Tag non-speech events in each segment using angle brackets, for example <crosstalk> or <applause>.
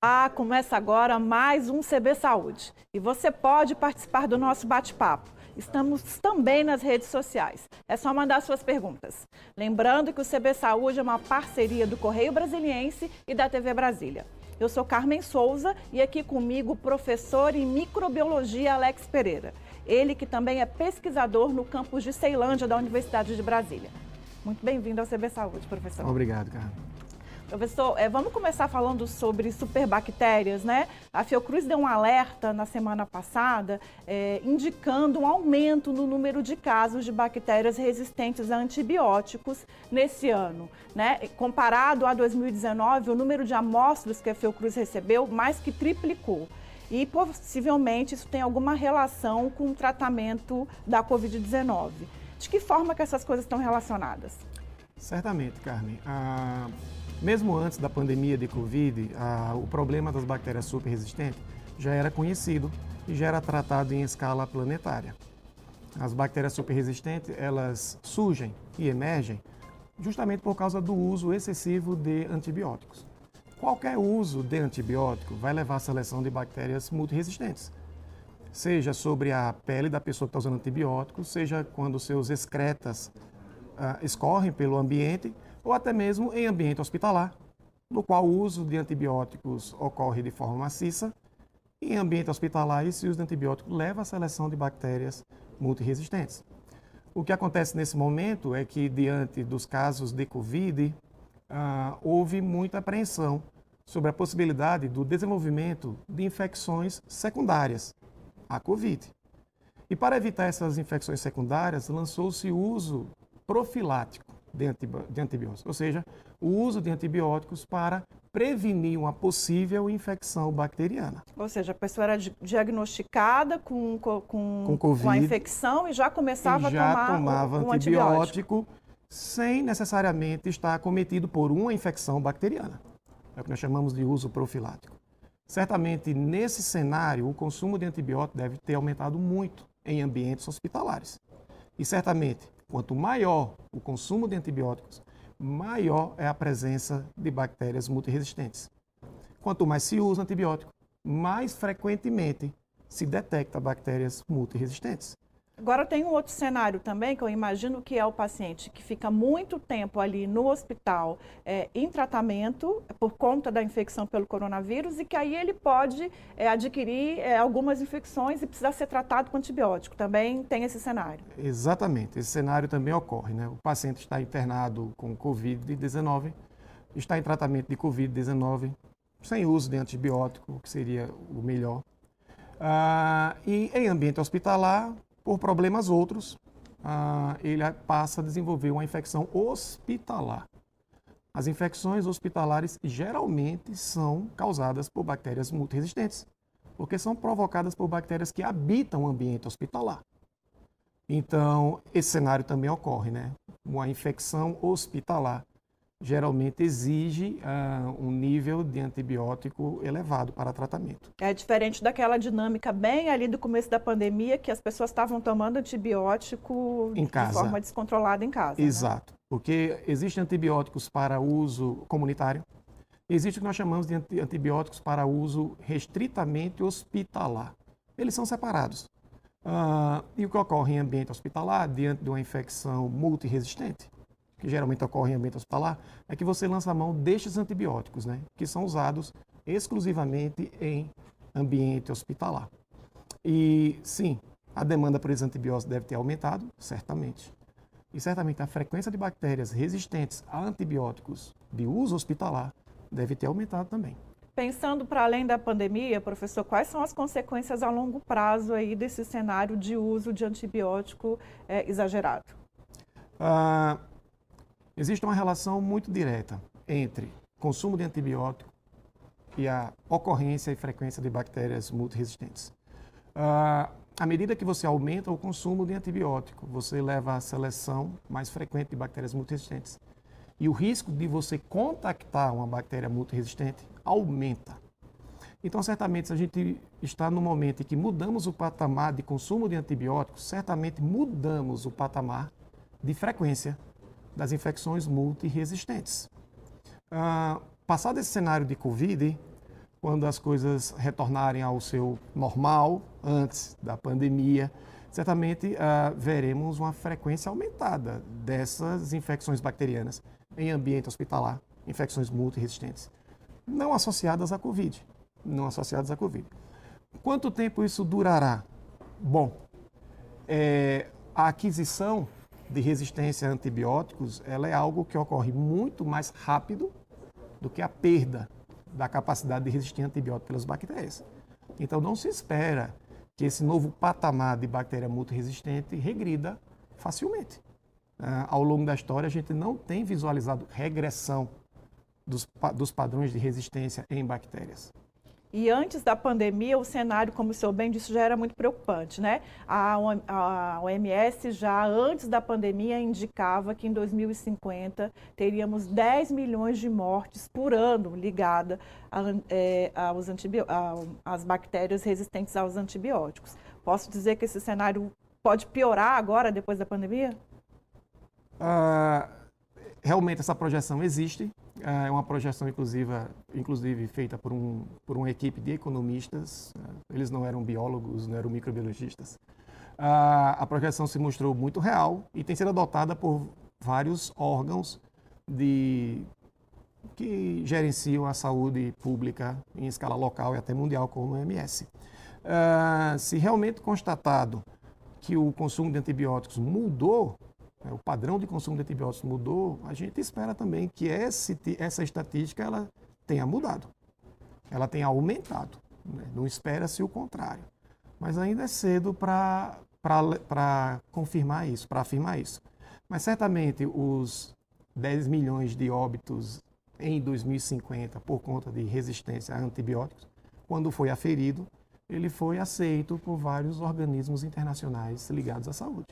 Ah, começa agora mais um CB Saúde. E você pode participar do nosso bate-papo. Estamos também nas redes sociais. É só mandar suas perguntas. Lembrando que o CB Saúde é uma parceria do Correio Brasiliense e da TV Brasília. Eu sou Carmen Souza e aqui comigo o professor em microbiologia Alex Pereira. Ele que também é pesquisador no campus de Ceilândia da Universidade de Brasília. Muito bem-vindo ao CB Saúde, professor. Obrigado, Carmen. Professor, é, vamos começar falando sobre superbactérias, né? A Fiocruz deu um alerta na semana passada, é, indicando um aumento no número de casos de bactérias resistentes a antibióticos nesse ano, né? Comparado a 2019, o número de amostras que a Fiocruz recebeu mais que triplicou. E possivelmente isso tem alguma relação com o tratamento da Covid-19. De que forma que essas coisas estão relacionadas? Certamente, Carmen. Ah mesmo antes da pandemia de Covid, a, o problema das bactérias super resistentes já era conhecido e já era tratado em escala planetária. As bactérias super resistentes, elas surgem e emergem justamente por causa do uso excessivo de antibióticos. Qualquer uso de antibiótico vai levar à seleção de bactérias multiresistentes, seja sobre a pele da pessoa que está usando antibióticos, seja quando seus excretas uh, escorrem pelo ambiente ou até mesmo em ambiente hospitalar, no qual o uso de antibióticos ocorre de forma maciça. E em ambiente hospitalar, esse uso de antibiótico leva à seleção de bactérias multiresistentes. O que acontece nesse momento é que, diante dos casos de Covid, ah, houve muita apreensão sobre a possibilidade do desenvolvimento de infecções secundárias à Covid. E para evitar essas infecções secundárias, lançou-se o uso profilático de, antibióticos, ou seja, o uso de antibióticos para prevenir uma possível infecção bacteriana. Ou seja, a pessoa era diagnosticada com, com, com, COVID, com a infecção e já começava e já a tomar tomava um antibiótico, antibiótico sem necessariamente estar acometido por uma infecção bacteriana. É o que nós chamamos de uso profilático. Certamente, nesse cenário, o consumo de antibiótico deve ter aumentado muito em ambientes hospitalares. E certamente, Quanto maior o consumo de antibióticos, maior é a presença de bactérias multiresistentes. Quanto mais se usa antibiótico, mais frequentemente se detecta bactérias multiresistentes. Agora tem um outro cenário também que eu imagino que é o paciente que fica muito tempo ali no hospital é, em tratamento por conta da infecção pelo coronavírus e que aí ele pode é, adquirir é, algumas infecções e precisar ser tratado com antibiótico. Também tem esse cenário. Exatamente, esse cenário também ocorre. Né? O paciente está internado com Covid-19, está em tratamento de Covid-19 sem uso de antibiótico, que seria o melhor. Ah, e em ambiente hospitalar, por problemas outros, ah, ele passa a desenvolver uma infecção hospitalar. As infecções hospitalares geralmente são causadas por bactérias multiresistentes, porque são provocadas por bactérias que habitam o ambiente hospitalar. Então, esse cenário também ocorre, né? Uma infecção hospitalar geralmente exige uh, um nível de antibiótico elevado para tratamento. É diferente daquela dinâmica bem ali do começo da pandemia, que as pessoas estavam tomando antibiótico em casa. de forma descontrolada em casa. Né? Exato, né? porque existem antibióticos para uso comunitário, existe o que nós chamamos de antibióticos para uso restritamente hospitalar. Eles são separados. Uh, e o que ocorre em ambiente hospitalar, diante de uma infecção multiresistente, que geralmente ocorre em ambiente hospitalar, é que você lança a mão destes antibióticos, né, que são usados exclusivamente em ambiente hospitalar. E sim, a demanda por esses antibióticos deve ter aumentado, certamente. E certamente a frequência de bactérias resistentes a antibióticos de uso hospitalar deve ter aumentado também. Pensando para além da pandemia, professor, quais são as consequências a longo prazo aí desse cenário de uso de antibiótico é, exagerado? Ah, Existe uma relação muito direta entre consumo de antibiótico e a ocorrência e frequência de bactérias multiresistentes. Uh, à medida que você aumenta o consumo de antibiótico, você leva à seleção mais frequente de bactérias multiresistentes. E o risco de você contactar uma bactéria multiresistente aumenta. Então, certamente, se a gente está no momento em que mudamos o patamar de consumo de antibióticos, certamente mudamos o patamar de frequência das infecções multiresistentes. Ah, passado esse cenário de Covid, quando as coisas retornarem ao seu normal, antes da pandemia, certamente uh, veremos uma frequência aumentada dessas infecções bacterianas em ambiente hospitalar, infecções multiresistentes, não associadas à Covid, não associadas à Covid. Quanto tempo isso durará? Bom, é, a aquisição de resistência a antibióticos ela é algo que ocorre muito mais rápido do que a perda da capacidade de resistir a antibióticos pelas bactérias. Então não se espera que esse novo patamar de bactéria multiresistente regrida facilmente. Uh, ao longo da história, a gente não tem visualizado regressão dos, dos padrões de resistência em bactérias. E antes da pandemia, o cenário, como o senhor bem disse, já era muito preocupante, né? A, OMS já antes da pandemia indicava que em 2050 teríamos 10 milhões de mortes por ano ligada a, é, às bactérias resistentes aos antibióticos. Posso dizer que esse cenário pode piorar agora, depois da pandemia? Uh, realmente essa projeção existe. Ah, é uma projeção, inclusive, inclusive feita por, um, por uma equipe de economistas. Ah, eles não eram biólogos, não eram microbiologistas. Ah, a projeção se mostrou muito real e tem sido adotada por vários órgãos de, que gerenciam a saúde pública em escala local e até mundial, como o OMS. se realmente constatado que o consumo de antibióticos mudou o padrão de consumo de antibióticos mudou, a gente espera também que esse, essa estatística ela tenha mudado, ela tenha aumentado. Né? Não espera-se o contrário. Mas ainda é cedo para confirmar isso, para afirmar isso. Mas certamente os 10 milhões de óbitos em 2050 por conta de resistência a antibióticos, quando foi aferido, ele foi aceito por vários organismos internacionais ligados à saúde.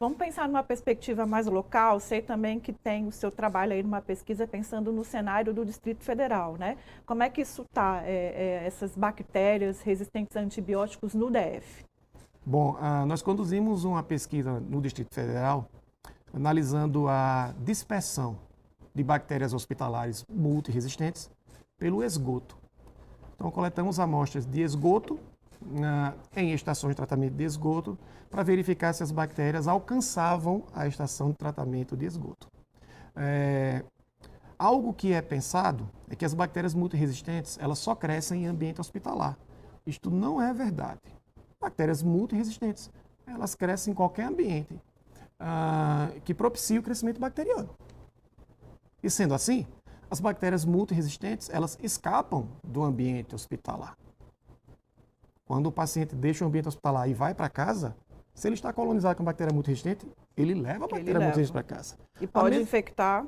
Vamos pensar numa perspectiva mais local. Sei também que tem o seu trabalho aí numa pesquisa pensando no cenário do Distrito Federal, né? Como é que isso está, é, é, essas bactérias resistentes a antibióticos no DF? Bom, uh, nós conduzimos uma pesquisa no Distrito Federal analisando a dispersão de bactérias hospitalares multiresistentes pelo esgoto. Então, coletamos amostras de esgoto uh, em estações de tratamento de esgoto para verificar se as bactérias alcançavam a estação de tratamento de esgoto. É, algo que é pensado é que as bactérias multiresistentes elas só crescem em ambiente hospitalar. Isto não é verdade. Bactérias multiresistentes elas crescem em qualquer ambiente ah, que propicie o crescimento bacteriano. E sendo assim, as bactérias multiresistentes elas escapam do ambiente hospitalar. Quando o paciente deixa o ambiente hospitalar e vai para casa, se ele está colonizado com bactéria muito resistente, ele leva a bactéria muito resistente para casa. E pode infectar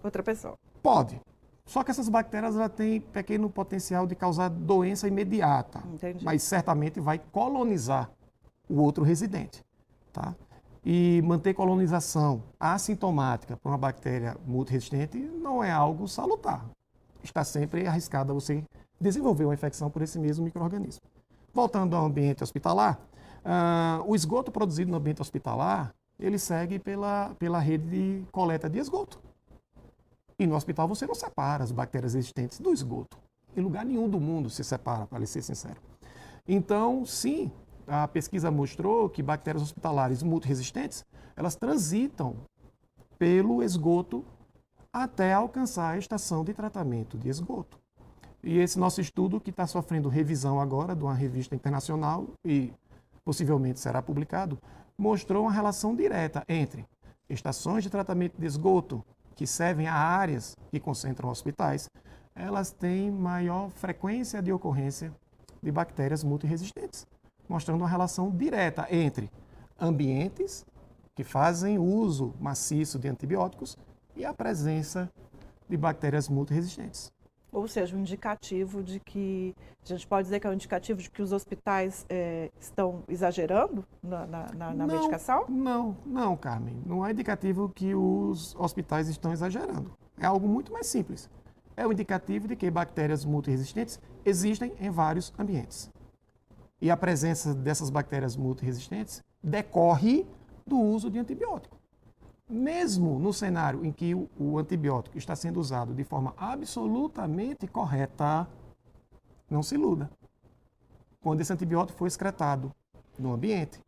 outra pessoa. Pode. Só que essas bactérias ela têm pequeno potencial de causar doença imediata. Entendi. Mas certamente vai colonizar o outro residente. Tá? E manter colonização assintomática para uma bactéria multiresistente não é algo salutar. Está sempre arriscado a você desenvolver uma infecção por esse mesmo microorganismo. Voltando ao ambiente hospitalar, Uh, o esgoto produzido no ambiente hospitalar, ele segue pela, pela rede de coleta de esgoto. E no hospital você não separa as bactérias existentes do esgoto. Em lugar nenhum do mundo se separa, para ser sincero. Então, sim, a pesquisa mostrou que bactérias hospitalares multiresistentes, elas transitam pelo esgoto até alcançar a estação de tratamento de esgoto. E esse nosso estudo, que está sofrendo revisão agora de uma revista internacional e possivelmente será publicado, mostrou uma relação direta entre estações de tratamento de esgoto que servem a áreas que concentram hospitais, elas têm maior frequência de ocorrência de bactérias multiresistentes, mostrando uma relação direta entre ambientes que fazem uso maciço de antibióticos e a presença de bactérias multiresistentes. Ou seja, um indicativo de que, a gente pode dizer que é um indicativo de que os hospitais é, estão exagerando na, na, na não, medicação? Não, não, Carmen. Não é indicativo que os hospitais estão exagerando. É algo muito mais simples. É um indicativo de que bactérias multiresistentes existem em vários ambientes. E a presença dessas bactérias multiresistentes decorre do uso de antibiótico mesmo no cenário em que o, o, antibiótico está sendo usado de forma absolutamente correta, Não se iluda. Quando esse antibiótico for excretado no ambiente,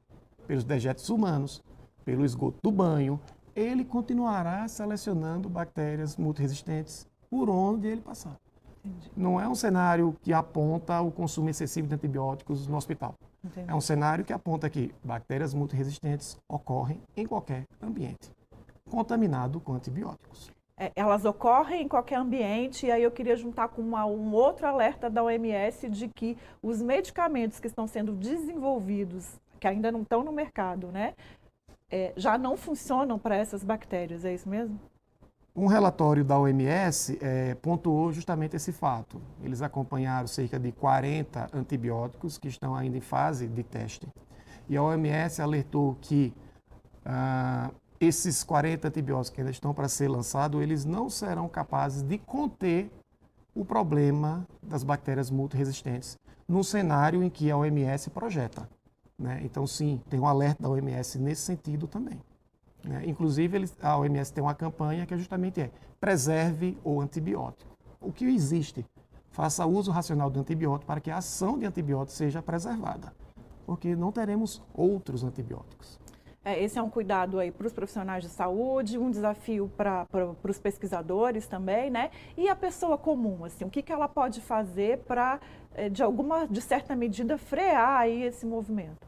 pelos dejetos humanos, pelo esgoto do banho, ele continuará selecionando bactérias multiresistentes por onde ele passar. Entendi. Não é um cenário que aponta o consumo excessivo de antibióticos no hospital. Entendi. É um cenário que aponta que bactérias multiresistentes ocorrem em qualquer ambiente, contaminado com antibióticos. É, elas ocorrem em qualquer ambiente, e aí eu queria juntar com uma, um outro alerta da OMS de que os medicamentos que estão sendo desenvolvidos, que ainda não estão no mercado, né, é, já não funcionam para essas bactérias, é isso mesmo? Um relatório da OMS é, pontuou justamente esse fato. Eles acompanharam cerca de 40 antibióticos que estão ainda em fase de teste. E a OMS alertou que ah, esses 40 antibióticos que ainda estão para ser lançados, eles não serão capazes de conter o problema das bactérias multiresistentes num cenário em que a OMS projeta. Né? Então, sim, tem um alerta da OMS nesse sentido também. Né? Inclusive, eles, a OMS tem uma campanha que é justamente é preserve o antibiótico. O que existe? Faça uso racional do antibiótico para que a ação de antibiótico seja preservada, porque não teremos outros antibióticos. É, esse é um cuidado aí para os profissionais de saúde, um desafio para os pesquisadores também, né? E a pessoa comum, assim, o que, que ela pode fazer para, é, de alguma, de certa medida, frear aí esse movimento?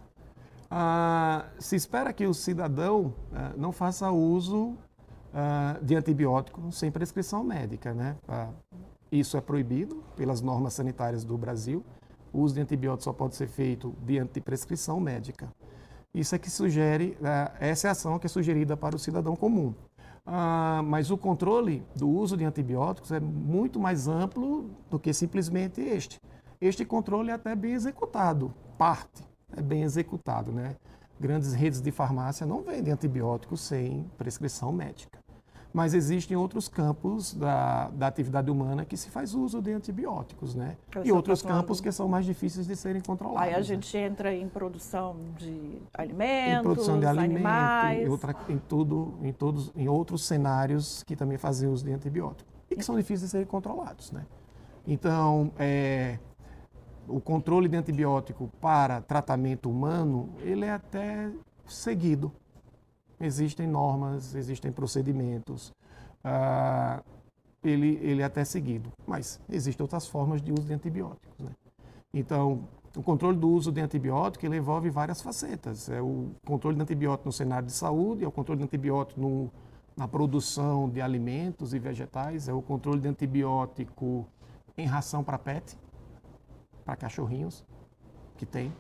Ah, se espera que o cidadão ah, não faça uso ah, de antibiótico sem prescrição médica, né? Isso é proibido pelas normas sanitárias do Brasil. O uso de antibiótico só pode ser feito diante de prescrição médica. Isso é que sugere, ah, essa é a ação que é sugerida para o cidadão comum. Ah, mas o controle do uso de antibióticos é muito mais amplo do que simplesmente este. Este controle é até bem executado, parte é bem executado. Né? Grandes redes de farmácia não vendem antibióticos sem prescrição médica. Mas existem outros campos da, da atividade humana que se faz uso de antibióticos, né? E outros campos que são mais difíceis de serem controlados. Aí a né? gente né? entra em produção de alimentos, em produção de alimentos, animais. Em, outra, em, tudo, em, todos, em outros cenários que também fazem uso de antibióticos e que são difíceis de serem controlados, né? Então, é, o controle de antibiótico para tratamento humano, ele é até seguido. Existem normas, existem procedimentos, ah, ele, ele é até seguido. Mas existem outras formas de uso de antibióticos. Né? Então, o controle do uso de antibiótico ele envolve várias facetas. É o controle de antibiótico no cenário de saúde, é o controle de antibiótico no, na produção de alimentos e vegetais, é o controle de antibiótico em ração para PET, para cachorrinhos, que tem.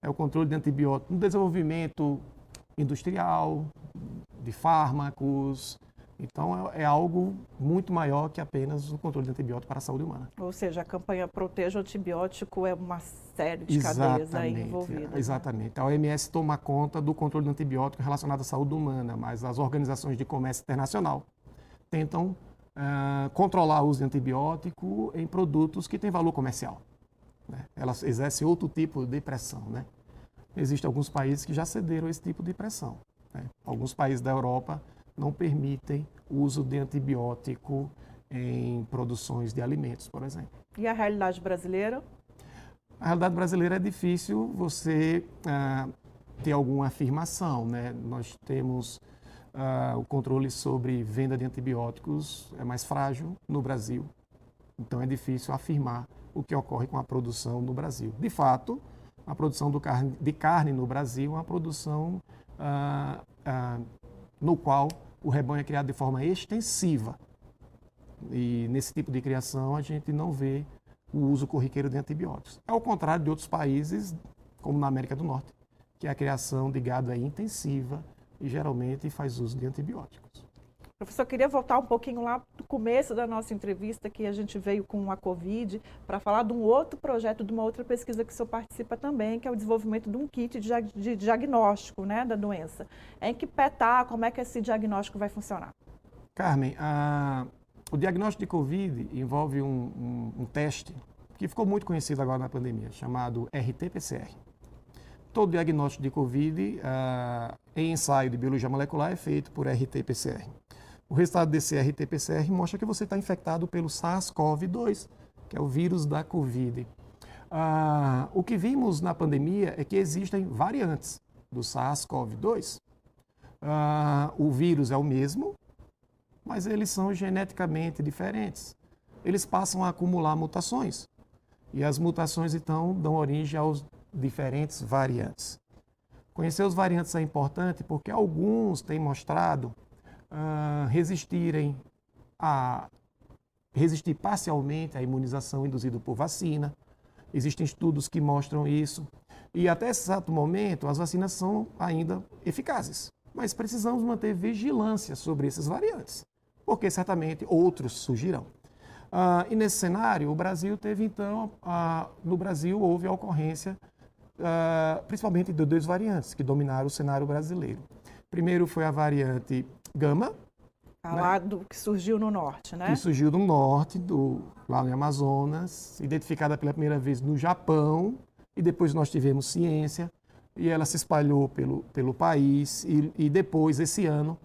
É o controle de antibióticos no desenvolvimento industrial, de fármacos. Então, é, é, algo muito maior que apenas o controle de antibiótico para a saúde humana. Ou seja, a campanha Proteja o Antibiótico é uma série de exatamente, cadeias aí envolvidas. Né? Exatamente. Né? A OMS toma conta do controle de antibiótico relacionado à saúde humana, mas as organizações de comércio internacional tentam uh, controlar o uso de antibiótico em produtos que têm valor comercial. Né? Elas exercem outro tipo de pressão. Né? Existem alguns países que já cederam esse tipo de pressão. Né? Alguns países da Europa não permitem o uso de antibiótico em produções de alimentos, por exemplo. E a realidade brasileira? A realidade brasileira é difícil você ah, ter alguma afirmação. Né? Nós temos ah, o controle sobre venda de antibióticos é mais frágil no Brasil. Então é difícil afirmar o que ocorre com a produção no Brasil. De fato, a produção carne, de carne no Brasil é uma produção ah, ah, no qual o rebanho é criado de forma extensiva. E nesse tipo de criação a gente não vê o uso corriqueiro de antibióticos. Ao contrário de outros países, como na América do Norte, que a criação de gado é intensiva e geralmente faz uso de antibióticos. Professor, queria voltar um pouquinho lá do começo da nossa entrevista, que a gente veio com a Covid, para falar de um outro projeto, de uma outra pesquisa que o senhor participa também, que é o desenvolvimento de um kit de, diagnóstico né, da doença. Em que pé está, como é que esse diagnóstico vai funcionar? Carmen, a, o diagnóstico de Covid envolve um, um, um teste que ficou muito conhecido agora na pandemia, chamado RT-PCR. Todo diagnóstico de Covid uh, em ensaio de biologia molecular é feito por RT-PCR. O resultado desse RT-PCR mostra que você está infectado pelo SARS-CoV-2, que é o vírus da Covid. Ah, o que vimos na pandemia é que existem variantes do SARS-CoV-2. Ah, o vírus é o mesmo, mas eles são geneticamente diferentes. Eles passam a acumular mutações. E as mutações, então, dão origem aos diferentes variantes. Conhecer os variantes é importante porque alguns têm mostrado uh, resistirem a resistir parcialmente à imunização induzida por vacina. Existem estudos que mostram isso. E até esse exato momento, as vacinas são ainda eficazes. Mas precisamos manter vigilância sobre esses variantes, porque certamente outros surgirão. Uh, e nesse cenário, o Brasil teve então, uh, no Brasil houve a ocorrência uh, principalmente de dois variantes que dominaram o cenário brasileiro. Primeiro foi a variante Gama. Ah, né? Lá do, que surgiu no norte, né? Que surgiu no norte, do, lá no Amazonas, identificada pela primeira vez no Japão, e depois nós tivemos ciência, e ela se espalhou pelo, pelo país, e, e depois, esse ano,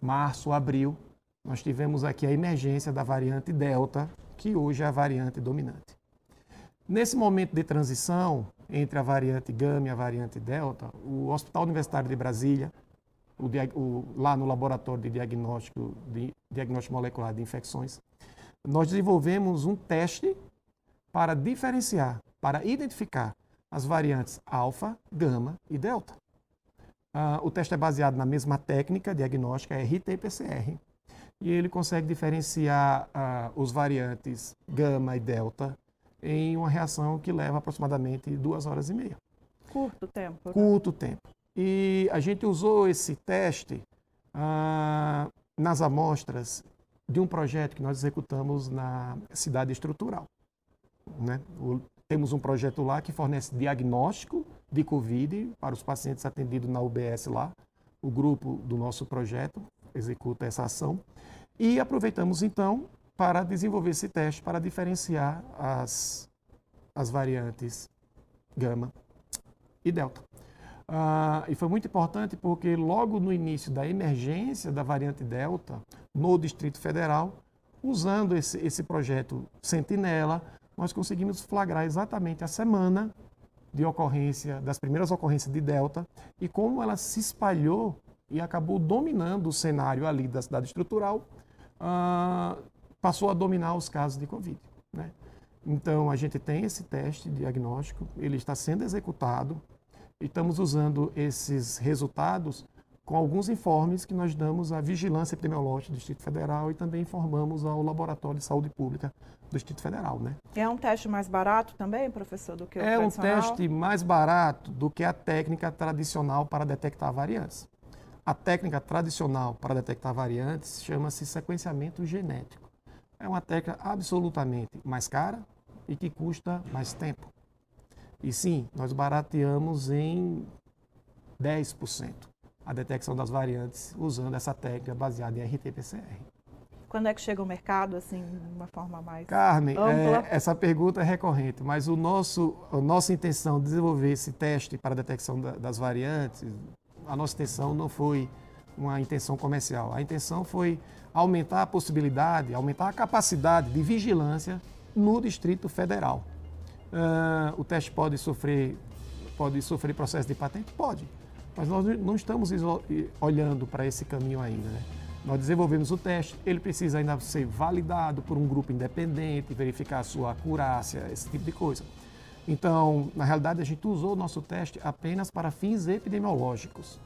março, abril, nós tivemos aqui a emergência da variante Delta, que hoje é a variante dominante. Nesse momento de transição entre a variante Gama e a variante Delta, o Hospital Universitário de Brasília, o, o, lá no laboratório de diagnóstico, de diagnóstico molecular de infecções, nós desenvolvemos um teste para diferenciar, para identificar as variantes alfa, gama e delta. Uh, o teste é baseado na mesma técnica diagnóstica RT-PCR e ele consegue diferenciar uh, os variantes gama e delta em uma reação que leva aproximadamente duas horas e meia. Curto tempo. Né? Curto tempo. E a gente usou esse teste ah, nas amostras de um projeto que nós executamos na cidade estrutural. Né? O, temos um projeto lá que fornece diagnóstico de Covid para os pacientes atendidos na UBS lá. O grupo do nosso projeto executa essa ação. E aproveitamos então para desenvolver esse teste para diferenciar as, as variantes gama e delta. Ah, e foi muito importante porque logo no início da emergência da variante delta no Distrito Federal, usando esse, esse projeto Sentinela, nós conseguimos flagrar exatamente a semana de ocorrência, das primeiras ocorrências de delta e como ela se espalhou e acabou dominando o cenário ali da cidade estrutural, ah, passou a dominar os casos de Covid. Né? Então, a gente tem esse teste diagnóstico, ele está sendo executado e estamos usando esses resultados com alguns informes que nós damos à Vigilância Epidemiológica do Distrito Federal e também informamos ao Laboratório de Saúde Pública do Distrito Federal. Né? É um teste mais barato também, professor, do que o É um teste mais barato do que a técnica tradicional para detectar variantes. A técnica tradicional para detectar variantes chama-se sequenciamento genético é uma técnica absolutamente mais cara e que custa mais tempo. E sim, nós barateamos em 10% a detecção das variantes usando essa técnica baseada em RT-PCR. Quando é que chega ao mercado, assim, de uma forma mais Carmen, é, essa pergunta é recorrente, mas o nosso, a nossa intenção de desenvolver esse teste para a detecção da, das variantes, a nossa intenção não foi uma intenção comercial. A intenção foi aumentar a possibilidade, aumentar a capacidade de vigilância no Distrito Federal. Uh, o teste pode sofrer, pode sofrer processo de patente? Pode, mas nós não estamos olhando para esse caminho ainda. Né? Nós desenvolvemos o teste, ele precisa ainda ser validado por um grupo independente, verificar a sua acurácia, esse tipo de coisa. Então, na realidade, a gente usou o nosso teste apenas para fins epidemiológicos.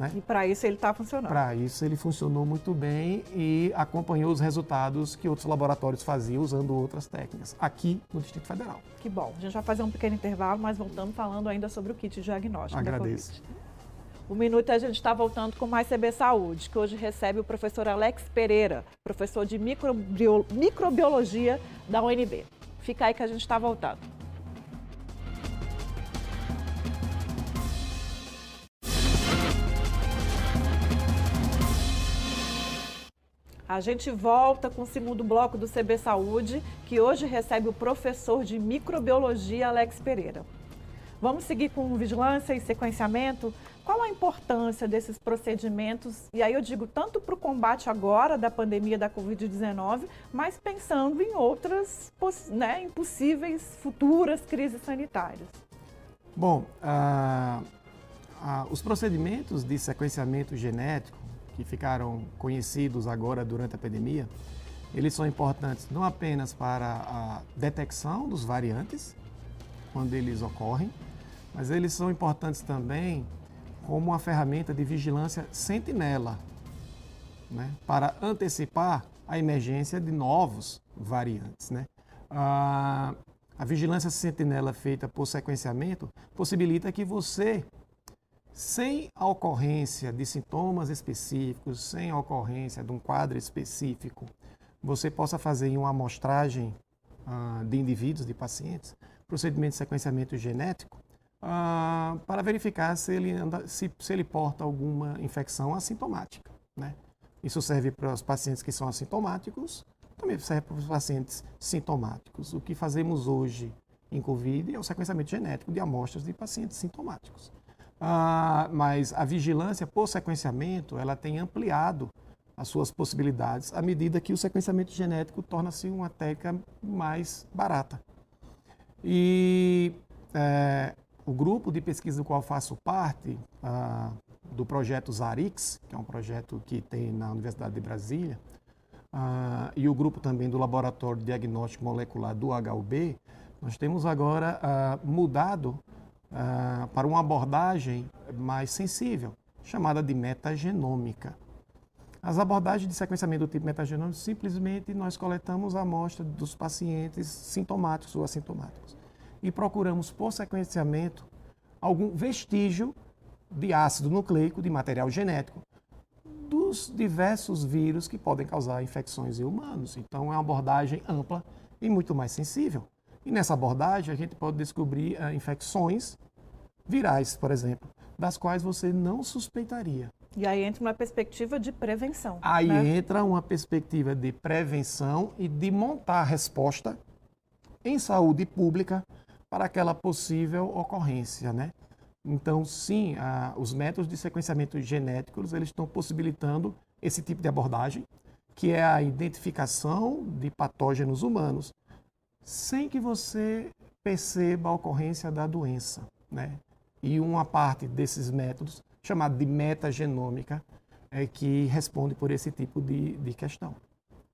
Né? E para isso ele está funcionando. Para isso ele funcionou muito bem e acompanhou os resultados que outros laboratórios faziam usando outras técnicas, aqui no Distrito Federal. Que bom. A gente vai fazer um pequeno intervalo, mas voltando falando ainda sobre o kit diagnóstico Agradeço. O Minuto a gente está voltando com mais CB Saúde, que hoje recebe o professor Alex Pereira, professor de microbiologia da UNB. Fica aí que a gente está voltando. A gente volta com o segundo bloco do CB Saúde, que hoje recebe o professor de microbiologia Alex Pereira. Vamos seguir com vigilância e sequenciamento? Qual a importância desses procedimentos? E aí eu digo tanto para o combate agora da pandemia da Covid-19, mas pensando em outras né, impossíveis futuras crises sanitárias. Bom, ah, ah, os procedimentos de sequenciamento genético que ficaram conhecidos agora durante a pandemia, eles são importantes não apenas para a detecção dos variantes, quando eles ocorrem, mas eles são importantes também como uma ferramenta de vigilância sentinela, né, para antecipar a emergência de novos variantes. Né? A, a vigilância sentinela feita por sequenciamento possibilita que você, sem a ocorrência de sintomas específicos, sem a ocorrência de um quadro específico, você possa fazer uma amostragem ah, de indivíduos, de pacientes, procedimento de sequenciamento genético, ah, para verificar se ele, anda, se, se ele porta alguma infecção assintomática. Né? Isso serve para os pacientes que são assintomáticos, também serve para os pacientes sintomáticos. O que fazemos hoje em Covid é o sequenciamento genético de amostras de pacientes sintomáticos. Ah, mas a vigilância por sequenciamento, ela tem ampliado as suas possibilidades à medida que o sequenciamento genético torna-se uma técnica mais barata. E é, o grupo de pesquisa do qual faço parte, ah, do projeto ZARIX, que é um projeto que tem na Universidade de Brasília, ah, e o grupo também do Laboratório de Diagnóstico Molecular do HUB, nós temos agora mudado ah, para uma abordagem mais sensível, chamada de metagenômica. As abordagens de sequenciamento do tipo metagenômico, simplesmente nós coletamos a amostra dos pacientes sintomáticos ou assintomáticos e procuramos por sequenciamento algum vestígio de ácido nucleico, de material genético, dos diversos vírus que podem causar infecções em humanos. Então, é uma abordagem ampla e muito mais sensível. E nessa abordagem, a gente pode descobrir uh, infecções virais, por exemplo, das quais você não suspeitaria. E aí entra uma perspectiva de prevenção. Aí né? entra uma perspectiva de prevenção e de montar a resposta em saúde pública para aquela possível ocorrência, né? Então, sim, a, os métodos de sequenciamento genéticos eles estão possibilitando esse tipo de abordagem, que é a identificação de patógenos humanos, sem que você perceba a ocorrência da doença, né? E uma parte desses métodos chamado de metagenômica, é, que responde por esse tipo de, de questão.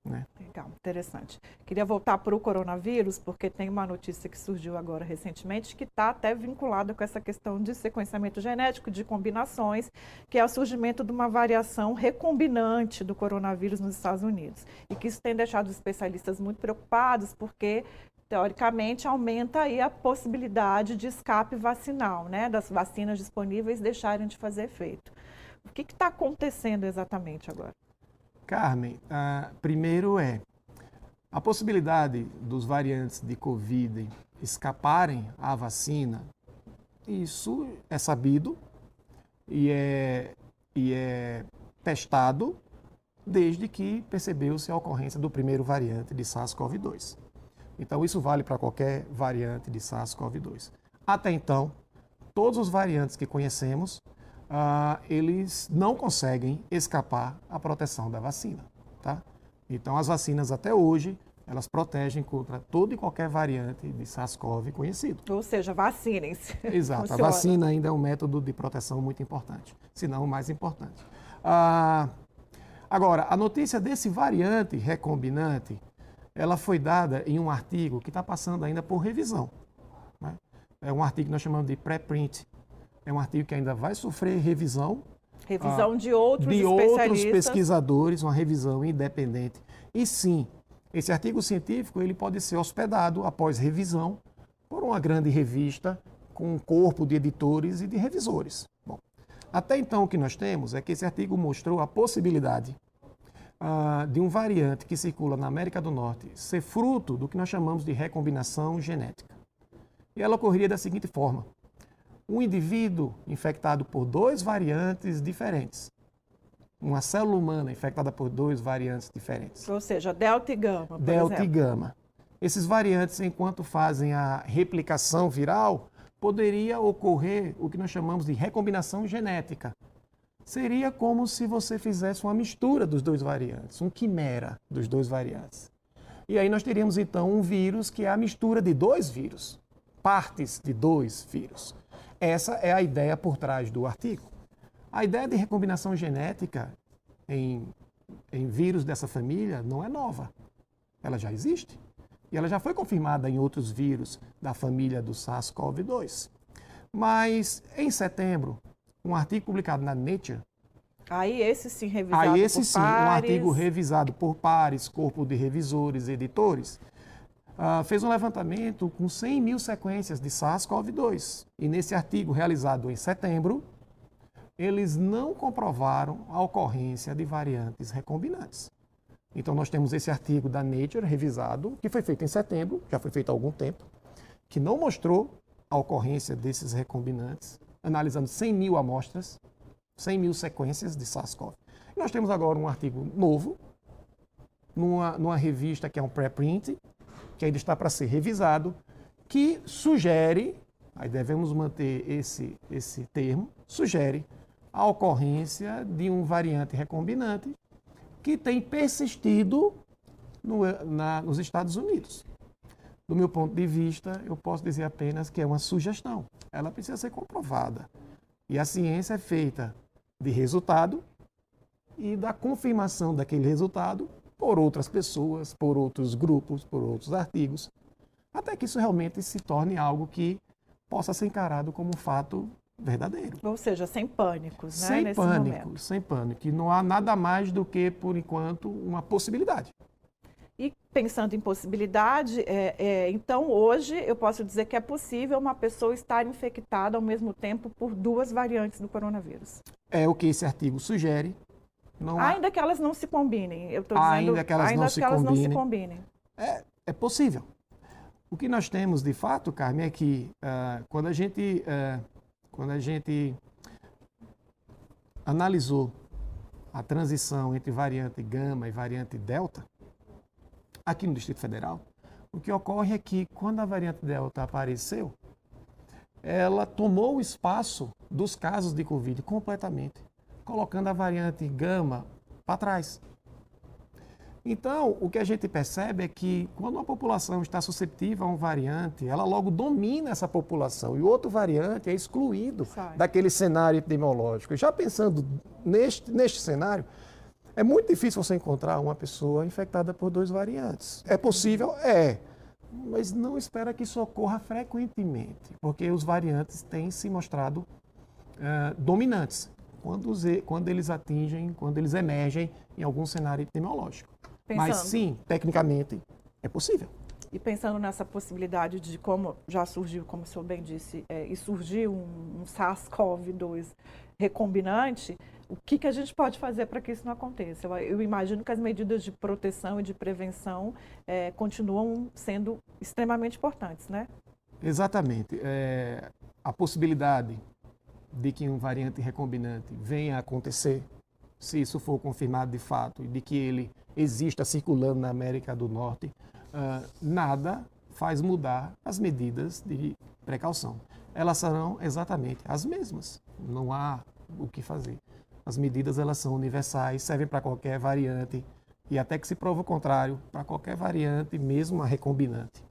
Né? Legal, interessante. Queria voltar para o coronavírus, porque tem uma notícia que surgiu agora recentemente que está até vinculada com essa questão de sequenciamento genético, de combinações, que é o surgimento de uma variação recombinante do coronavírus nos Estados Unidos. E que isso tem deixado os especialistas muito preocupados, porque teoricamente aumenta aí a possibilidade de escape vacinal, né, das vacinas disponíveis deixarem de fazer efeito. O que está acontecendo exatamente agora? Carmen, uh, primeiro é a possibilidade dos variantes de Covid escaparem à vacina. Isso é sabido e é, e é testado desde que percebeu-se a ocorrência do primeiro variante de SARS-CoV-2. Então, isso vale para qualquer variante de SARS-CoV-2. Até então, todos os variantes que conhecemos, uh, eles não conseguem escapar à proteção da vacina. Tá? Então, as vacinas até hoje, elas protegem contra toda e qualquer variante de SARS-CoV conhecido. Ou seja, vacinem-se. <laughs> Exato. Funciona. A vacina ainda é um método de proteção muito importante, se não o mais importante. Uh, agora, a notícia desse variante recombinante ela foi dada em um artigo que está passando ainda por revisão. Né? É um artigo que nós chamamos de pré-print. É um artigo que ainda vai sofrer revisão. Revisão ah, de outros de outros pesquisadores, uma revisão independente. E sim, esse artigo científico ele pode ser hospedado após revisão por uma grande revista com um corpo de editores e de revisores. Bom, até então o que nós temos é que esse artigo mostrou a possibilidade ah, de um variante que circula na América do Norte ser fruto do que nós chamamos de recombinação genética. E ela ocorreria da seguinte forma: um indivíduo infectado por dois variantes diferentes, uma célula humana infectada por dois variantes diferentes. Ou seja, delta e gama. Delta exemplo. e gama. Esses variantes, enquanto fazem a replicação viral, poderia ocorrer o que nós chamamos de recombinação genética. Seria como se você fizesse uma mistura dos dois variantes, um quimera dos dois variantes. E aí nós teríamos então um vírus que é a mistura de dois vírus, partes de dois vírus. Essa é a ideia por trás do artigo. A ideia de recombinação genética em, em vírus dessa família não é nova. Ela já existe. E ela já foi confirmada em outros vírus da família do SARS-CoV-2. Mas em setembro, um artigo publicado na Nature. Aí esse sim revisado Aí esse por sim, pares. um artigo revisado por pares, corpo de revisores, editores, uh, fez um levantamento com 100 mil sequências de SARS-CoV-2. E nesse artigo realizado em setembro, eles não comprovaram a ocorrência de variantes recombinantes. Então, nós temos esse artigo da Nature revisado, que foi feito em setembro, já foi feito há algum tempo, que não mostrou a ocorrência desses recombinantes, analisando 100 mil amostras, 100 mil sequências de SARS-CoV. Nós temos agora um artigo novo, numa, numa revista que é um preprint, que ainda está para ser revisado, que sugere, aí devemos manter esse, esse termo, sugere a ocorrência de um variante recombinante que tem persistido no, na, nos Estados Unidos. Do meu ponto de vista, eu posso dizer apenas que é uma sugestão. Ela precisa ser comprovada. E a ciência é feita de resultado e da confirmação daquele resultado por outras pessoas, por outros grupos, por outros artigos, até que isso realmente se torne algo que possa ser encarado como um fato verdadeiro. Ou seja, sem pânicos, né? Sem nesse pânico, momento. sem pânico. E não há nada mais do que, por enquanto, uma possibilidade. E pensando em possibilidade, é, é, então hoje eu posso dizer que é possível uma pessoa estar infectada ao mesmo tempo por duas variantes do coronavírus. É o que esse artigo sugere. Não há- Ainda que elas não se combinem. Eu estou Ainda dizendo, que elas ainda não que se elas não se combinem. É, é possível. O que nós temos, de fato, Carmen, é que ah, quando a gente, ah, quando a gente analisou a transição entre variante gama e variante delta, aqui no Distrito Federal, o que ocorre é que quando a variante delta apareceu, ela tomou o espaço dos casos de Covid completamente, colocando a variante gama para trás. Então, o que a gente percebe é que quando uma população está suscetível a um variante, ela logo domina essa população e o outro variante é excluído Sai. daquele cenário epidemiológico. E já pensando neste, neste cenário, é muito difícil você encontrar uma pessoa infectada por dois variantes. É possível? É. Mas não espera que isso ocorra frequentemente, porque os variantes têm se mostrado eh, dominantes quando, os quando eles atingem, quando eles emergem em algum cenário epidemiológico. Mas Pensando. sim, tecnicamente, é possível. E pensando nessa possibilidade de como já surgiu, como o senhor bem disse, é, e surgiu um, um SARS-CoV-2 recombinante, o que, que a gente pode fazer para que isso não aconteça? Eu, eu imagino que as medidas de proteção e de prevenção é, continuam sendo extremamente importantes, né? Exatamente. É, a possibilidade de que um variante recombinante venha a acontecer, se isso for confirmado de fato, e de que ele exista circulando na América do Norte, ah, nada faz mudar as medidas de precaução. Elas serão exatamente as mesmas. Não há o que fazer. As medidas elas são universais, servem para qualquer variante e até que se prova o contrário, para qualquer variante, mesmo a recombinante.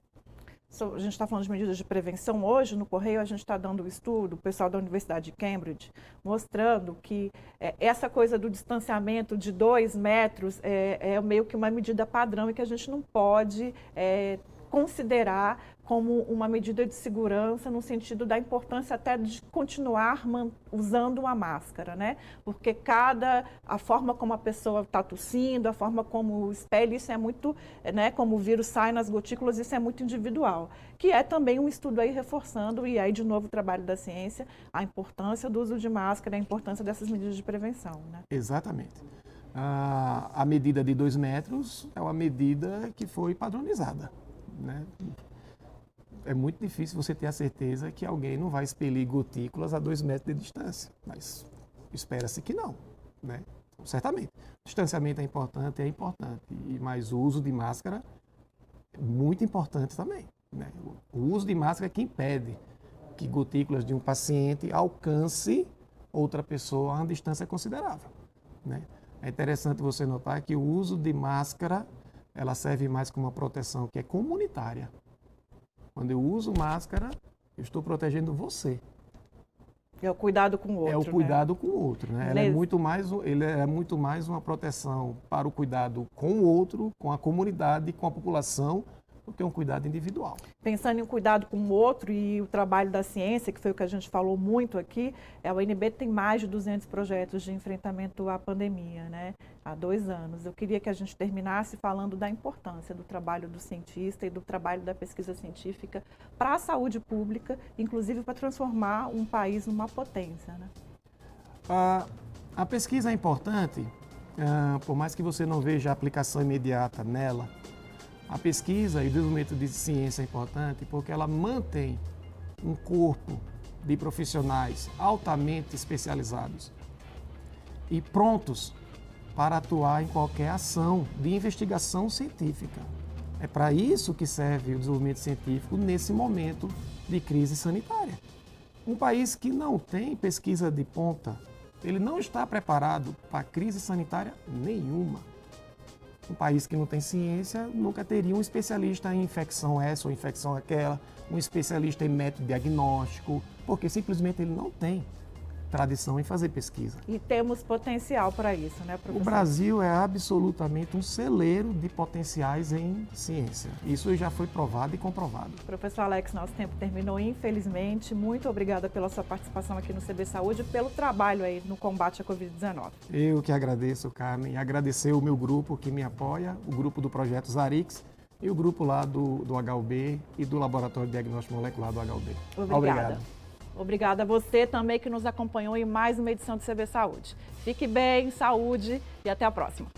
A gente está falando de medidas de prevenção. Hoje, no Correio, a gente está dando um estudo, o pessoal da Universidade de Cambridge, mostrando que é, essa coisa do distanciamento de dois metros é, é meio que uma medida padrão e que a gente não pode é, considerar como uma medida de segurança no sentido da importância até de continuar usando uma máscara, né? Porque cada a forma como a pessoa está tossindo, a forma como espelha, isso é muito, né? Como o vírus sai nas gotículas, isso é muito individual. Que é também um estudo aí reforçando e aí de novo o trabalho da ciência a importância do uso de máscara, a importância dessas medidas de prevenção, né? Exatamente. A, a medida de dois metros é uma medida que foi padronizada. Né? É muito difícil você ter a certeza que alguém não vai expelir gotículas a dois metros de distância, mas espera-se que não. Né? Certamente. Distanciamento é importante, é importante, e mas o uso de máscara é muito importante também. Né? O uso de máscara é que impede que gotículas de um paciente alcance outra pessoa a uma distância considerável. Né? É interessante você notar que o uso de máscara ela serve mais como uma proteção que é comunitária. Quando eu uso máscara, eu estou protegendo você. É o cuidado com o outro. É o né? cuidado né? com o outro, né? Ela é muito mais, ele é muito mais uma proteção para o cuidado com o outro, com a comunidade, com a população, que um cuidado individual. Pensando em um cuidado com o outro e o trabalho da ciência, que foi o que a gente falou muito aqui, a UNB tem mais de 200 projetos de enfrentamento à pandemia, né? Há dois anos. Eu queria que a gente terminasse falando da importância do trabalho do cientista e do trabalho da pesquisa científica para a saúde pública, inclusive para transformar um país numa potência, né? A, a pesquisa é importante, uh, por mais que você não veja a aplicação imediata nela, a pesquisa e o desenvolvimento de ciência é importante porque ela mantém um corpo de profissionais altamente especializados e prontos para atuar em qualquer ação de investigação científica. É para isso que serve o desenvolvimento científico nesse momento de crise sanitária. Um país que não tem pesquisa de ponta, ele não está preparado para crise sanitária nenhuma. Um país que não tem ciência nunca teria um especialista em infecção essa ou infecção aquela, um especialista em método diagnóstico, porque simplesmente ele não tem tradição em fazer pesquisa. E temos potencial para isso, né, professor? O Brasil é absolutamente um celeiro de potenciais em ciência. Isso já foi provado e comprovado. Professor Alex, nosso tempo terminou, infelizmente. Muito obrigada pela sua participação aqui no CB Saúde e pelo trabalho aí no combate à Covid-19. Eu que agradeço, Carmen, e agradecer o meu grupo que me apoia, o grupo do Projeto Zarix, e o grupo lá do, do HUB e do Laboratório de Diagnóstico Molecular do HUB. Obrigada. Obrigado. Obrigada a você também que nos acompanhou em mais uma edição do CB Saúde. Fique bem, saúde e até a próxima.